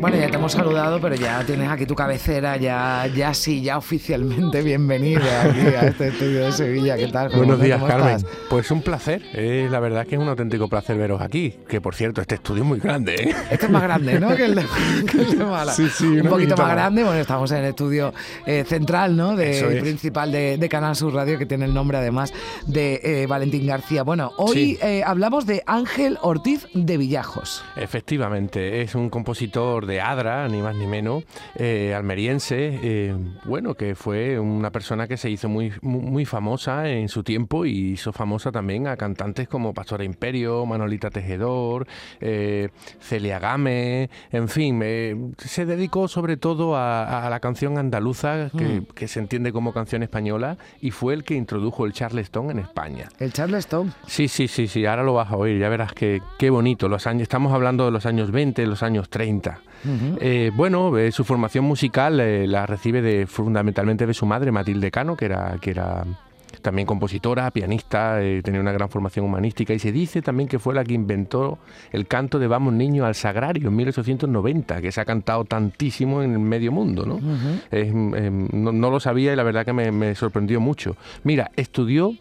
Bueno, ya te hemos saludado, pero ya tienes aquí tu cabecera, ya, ya sí, ya oficialmente bienvenida aquí a este estudio de Sevilla. ¿Qué tal? Buenos días, Carmen. Pues un placer. Eh, la verdad que es un auténtico placer veros aquí. Que por cierto, este estudio es muy grande. ¿eh? Este es más grande, ¿no? que, el de, Mala. Sí, sí, un poquito más grande. Bueno, estamos en el estudio eh, central, ¿no? De, principal de, Canal Sur Radio, que tiene el nombre además de eh, Valentín García. Bueno, hoy hablamos de Ángel Ortiz de Villajos. Efectivamente, es un compositor de Adra, ni más ni menos, eh, almeriense, eh, bueno, que fue una persona que se hizo muy, muy, famosa en su tiempo y hizo famosa también a cantantes como Pastora Imperio, Manolita Tejedor, eh, Celia Game, en fin, se dedicó sobre todo a, la canción andaluza, mm. que, se entiende como canción española, y fue el que introdujo el charleston en España. ¿El charleston? Sí, sí, sí, sí, ahora lo vas a oír, ya verás que qué bonito, los años, estamos hablando de los años 20, los años 30. Eh, bueno, eh, su formación musical eh, la recibe de, fundamentalmente de su madre, Matilde Cano, que era, que era también compositora, pianista, tenía una gran formación humanística y se dice también que fue la que inventó el canto de Vamos Niños al Sagrario en 1890, que se ha cantado tantísimo en el medio mundo. ¿no? no, lo sabía y la verdad que me, me sorprendió mucho. Mira, estudió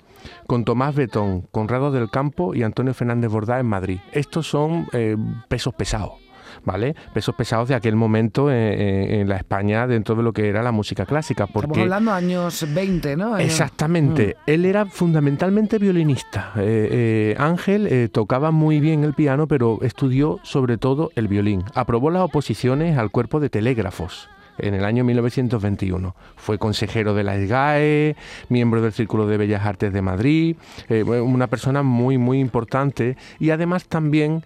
con Tomás Betón, Conrado del Campo y Antonio Fernández Bordá en Madrid. Estos son pesos pesados. ¿Vale? Pesos pesados de aquel momento en, la España dentro de lo que era la música clásica. Porque, Estamos hablando de años 20, ¿no? Exactamente. Mm. Él era fundamentalmente violinista. Eh, eh, Ángel eh, tocaba muy bien el piano, pero estudió sobre todo el violín. Aprobó las oposiciones al cuerpo de telégrafos en el año 1921. Fue consejero de la SGAE, miembro del Círculo de Bellas Artes de Madrid, una persona muy, muy importante y además también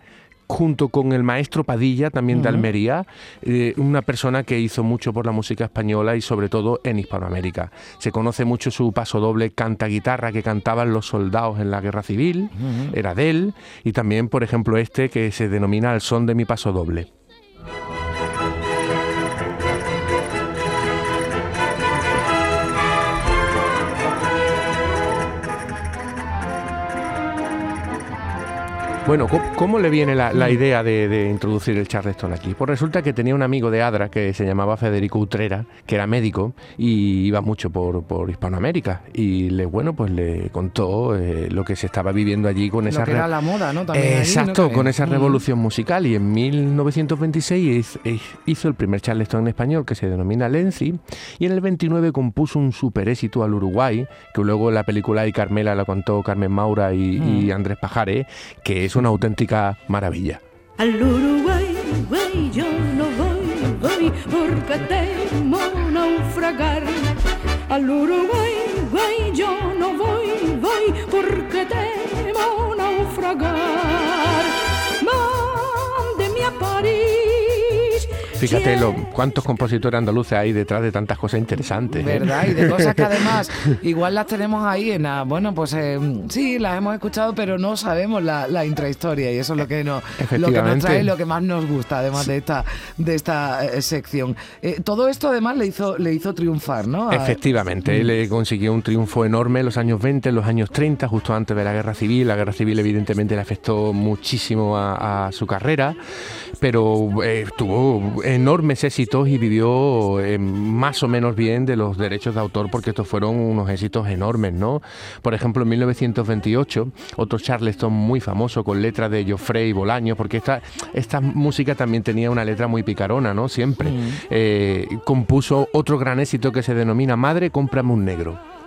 junto con el maestro Padilla, también de Almería, eh, una persona que hizo mucho por la música española y sobre todo en Hispanoamérica. Se conoce mucho su paso doble canta guitarra que cantaban los soldados en la guerra civil, era de él, y también, por ejemplo, este que se denomina El son de mi paso doble. Bueno, ¿cómo, le viene la, mm. idea de, introducir el charleston aquí? Pues resulta que tenía un amigo de Adra que se llamaba Federico Utrera, que era médico y iba mucho por, Hispanoamérica. Y le, bueno, pues le contó eh, lo que se estaba viviendo allí con esa... Que era la moda, ¿no? exacto, con esa mm. revolución musical. Y en 1926 hizo el primer charleston en español que se denomina Lenzi. Y en el 29 compuso un super éxito al Uruguay, que luego en la película de Carmela la contó Carmen Maura y, y mm. Andrés Pajares, que es una auténtica maravilla. Al Uruguay, güey, yo no voy, voy porque temo naufragar. Al Uruguay, güey, yo no voy, voy porque temo naufragar. Mándeme a París Fíjate lo, cuántos compositores andaluces hay detrás de tantas cosas interesantes. ¿eh? ¿Verdad? Y de cosas que además igual las tenemos ahí en la, bueno, pues eh, sí, las hemos escuchado, pero no sabemos la, intrahistoria y eso es lo que, nos, lo que nos trae, lo que más nos gusta, además de esta, de esta eh, sección. todo esto además le hizo, le hizo triunfar, ¿no? Efectivamente, él mm. consiguió un triunfo enorme en los años 20, en los años 30, justo antes de la Guerra Civil. La Guerra Civil evidentemente le afectó muchísimo a, a su carrera, pero tuvo enormes éxitos y vivió eh, más o menos bien de los derechos de autor porque estos fueron unos éxitos enormes, ¿no? Por ejemplo, en 1928, otro Charleston muy famoso con letras de Joffrey Bolaño, porque esta, esta música también tenía una letra muy picarona, ¿no? Siempre. Eh, compuso otro gran éxito que se denomina Madre, cómprame un negro.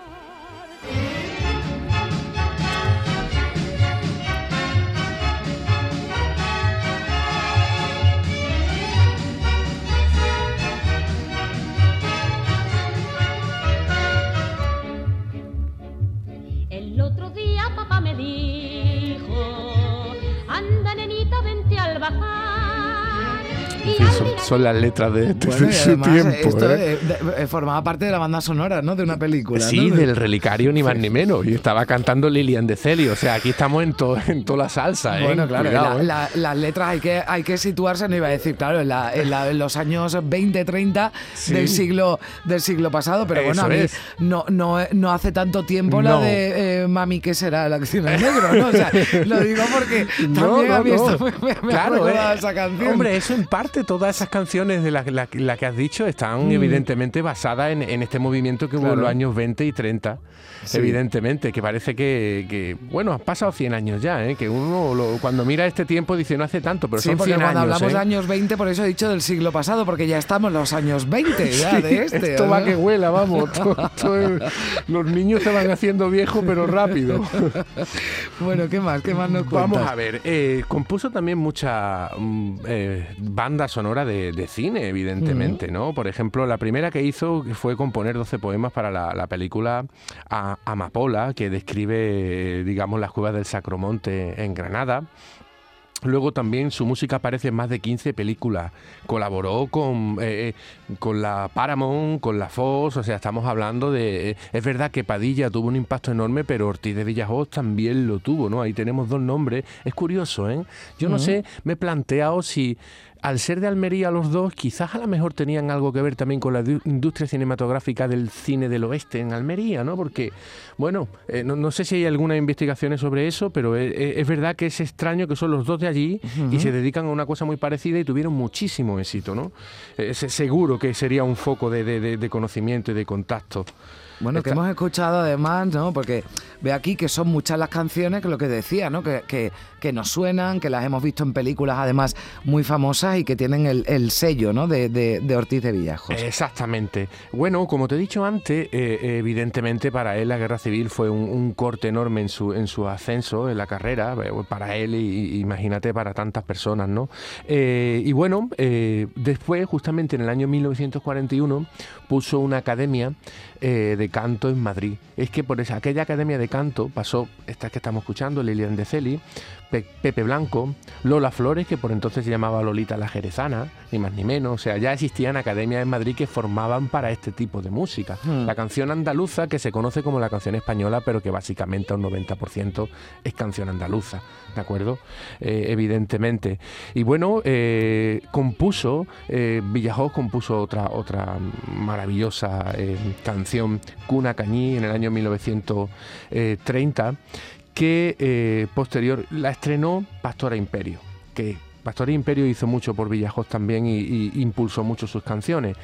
Son, las letras de, de, bueno, tiempo. ¿eh? Esto formaba parte de la banda sonora, ¿no? De una película. Sí, del relicario, ni más ni menos. Y estaba cantando Lilian de Celio. O sea, aquí estamos en, to, en toda la salsa. ¿eh? Bueno, claro, la, ¿eh? las letras hay que, hay que situarse, no iba a decir, claro, en, la, en, en los años 20, 30 del, siglo, del siglo pasado. Pero bueno, a mí no, no, no hace tanto tiempo la de eh, Mami, ¿qué será? La acción del negro, ¿no? O sea, lo digo porque también a mí esto me, claro, eh. esa canción. Hombre, eso en parte todas esas canciones de las la, que has dicho están mm. evidentemente basadas en, este movimiento que hubo en los años 20 y 30. Evidentemente, que parece que, bueno, han pasado 100 años ya, ¿eh? que uno cuando mira este tiempo dice no hace tanto, pero son 100 cuando hablamos de ¿eh? años 20, por eso he dicho del siglo pasado, porque ya estamos en los años 20 ya de este. Esto va que huela, vamos. los niños se van haciendo viejos, pero rápido. bueno, ¿qué más? ¿Qué más nos cuentas? Vamos a ver, eh, compuso también mucha mm, banda sonora de, cine, evidentemente, ¿no? Por ejemplo, la primera que hizo fue componer 12 poemas para la, la película Amapola, que describe, digamos, las cuevas del Sacromonte en Granada. Luego también su música aparece en más de 15 películas. Colaboró con, eh, eh, con la Paramount, con la Fox, o sea, estamos hablando de... Eh, es verdad que Padilla tuvo un impacto enorme, pero Ortiz de Villajoz también lo tuvo, ¿no? Ahí tenemos dos nombres. Es curioso, ¿eh? Yo no sé, me he planteado si al ser de Almería los dos, quizás a lo mejor tenían algo que ver también con la industria cinematográfica del cine del oeste en Almería, ¿no? Porque, bueno, eh, no, sé si hay algunas investigaciones sobre eso, pero es, verdad que es extraño que son los dos de allí y se dedican a una cosa muy parecida y tuvieron muchísimo éxito, ¿no? Eh, seguro que sería un foco de, de conocimiento y de contacto. Bueno, que hemos escuchado además, ¿no? Porque ve aquí que son muchas las canciones que lo que decía, ¿no? Que, que, nos suenan, que las hemos visto en películas además muy famosas y que tienen el, sello, ¿no? De, de, Ortiz de Villajos. Exactamente. Bueno, como te he dicho antes, eh, evidentemente para él la guerra civil fue un, corte enorme en su, en su ascenso, en la carrera, eh, para él y, imagínate para tantas personas, ¿no? Eh, y bueno, después, justamente en el año 1941, puso una academia de canto en Madrid. Es que por esa, aquella academia de canto pasó, esta que estamos escuchando, Lilian de Celi, Pepe Blanco, Lola Flores, que por entonces se llamaba Lolita la Jerezana, ni más ni menos. O sea, ya existían academias en Madrid que formaban para este tipo de música. Hmm. La canción andaluza, que se conoce como la canción española, pero que básicamente un 90% es canción andaluza, ¿de acuerdo? Eh, evidentemente. Y bueno, eh, compuso, eh, Villajoz compuso otra, otra maravillosa canción, Cuna Cañí, en el año 1930 que eh, posterior la estrenó Pastora Imperio, que Pastora Imperio hizo mucho por Villajoz también y, impulsó mucho sus canciones.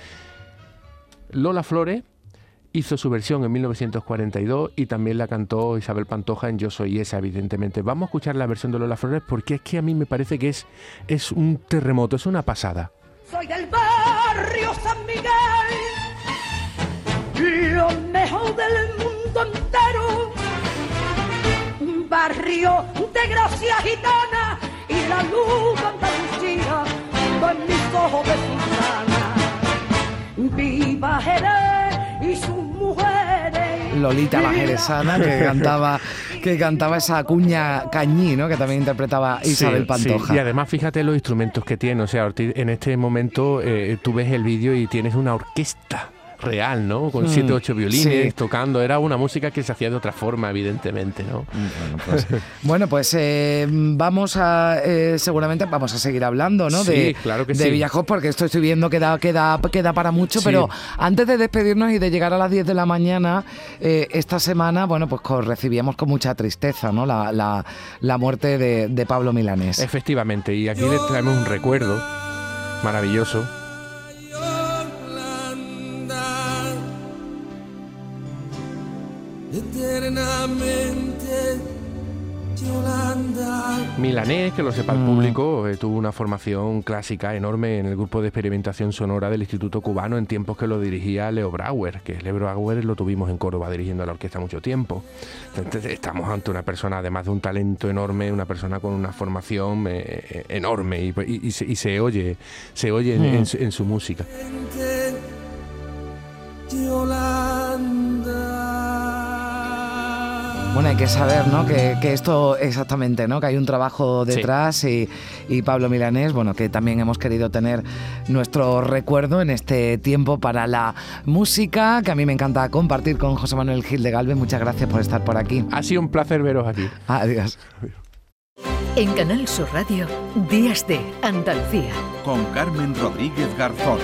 Lola Flores hizo su versión en 1942 y también la cantó Isabel Pantoja en Yo Soy Esa, evidentemente. Vamos a escuchar la versión de Lola Flores porque es que a mí me parece que es, es un terremoto, es una pasada. Soy del barrio San Miguel, lo mejor del mundo entero barrio de gracia gitana y la luz Andalucía con mis ojos de sultana. Viva Jerez y sus mujeres. Lolita la jerezana que cantaba que cantaba esa cuña cañí, ¿no? Que también interpretaba Isabel Pantoja. Y además fíjate los instrumentos que tiene, o sea, en este momento eh, tú ves el vídeo y tienes una orquesta real, ¿no? Con mm, siete, ocho violines tocando. Era una música que se hacía de otra forma, evidentemente, ¿no? Mm, bueno, pues, eh, vamos a, eh, seguramente vamos a seguir hablando, ¿no? de, claro que de Villajos, porque esto estoy viendo que da, queda para mucho, pero antes de despedirnos y de llegar a las 10 de la mañana, eh, esta semana, bueno, pues recibíamos con mucha tristeza, ¿no? La, la, la muerte de, de Pablo Milanés. Efectivamente, y aquí le traemos un recuerdo maravilloso Milanés, que lo sepa el mm. público, eh, tuvo una formación clásica enorme en el grupo de experimentación sonora del Instituto Cubano en tiempos que lo dirigía Leo Brauer, que Leo Brauer lo tuvimos en Córdoba dirigiendo a la orquesta mucho tiempo. Entonces, estamos ante una persona, además de un talento enorme, una persona con una formación eh, eh, enorme y, se, oye, se oye en, mm. su música. Bueno, hay que saber, ¿no? Que, esto exactamente, ¿no? Que hay un trabajo detrás y, y, Pablo Milanés, bueno, que también hemos querido tener nuestro recuerdo en este tiempo para la música, que a mí me encanta compartir con José Manuel Gil de Galvez. Muchas gracias por estar por aquí. Ha sido un placer veros aquí. Adiós. En Canal Sur Radio, Días de Andalucía. Con Carmen Rodríguez Garzón.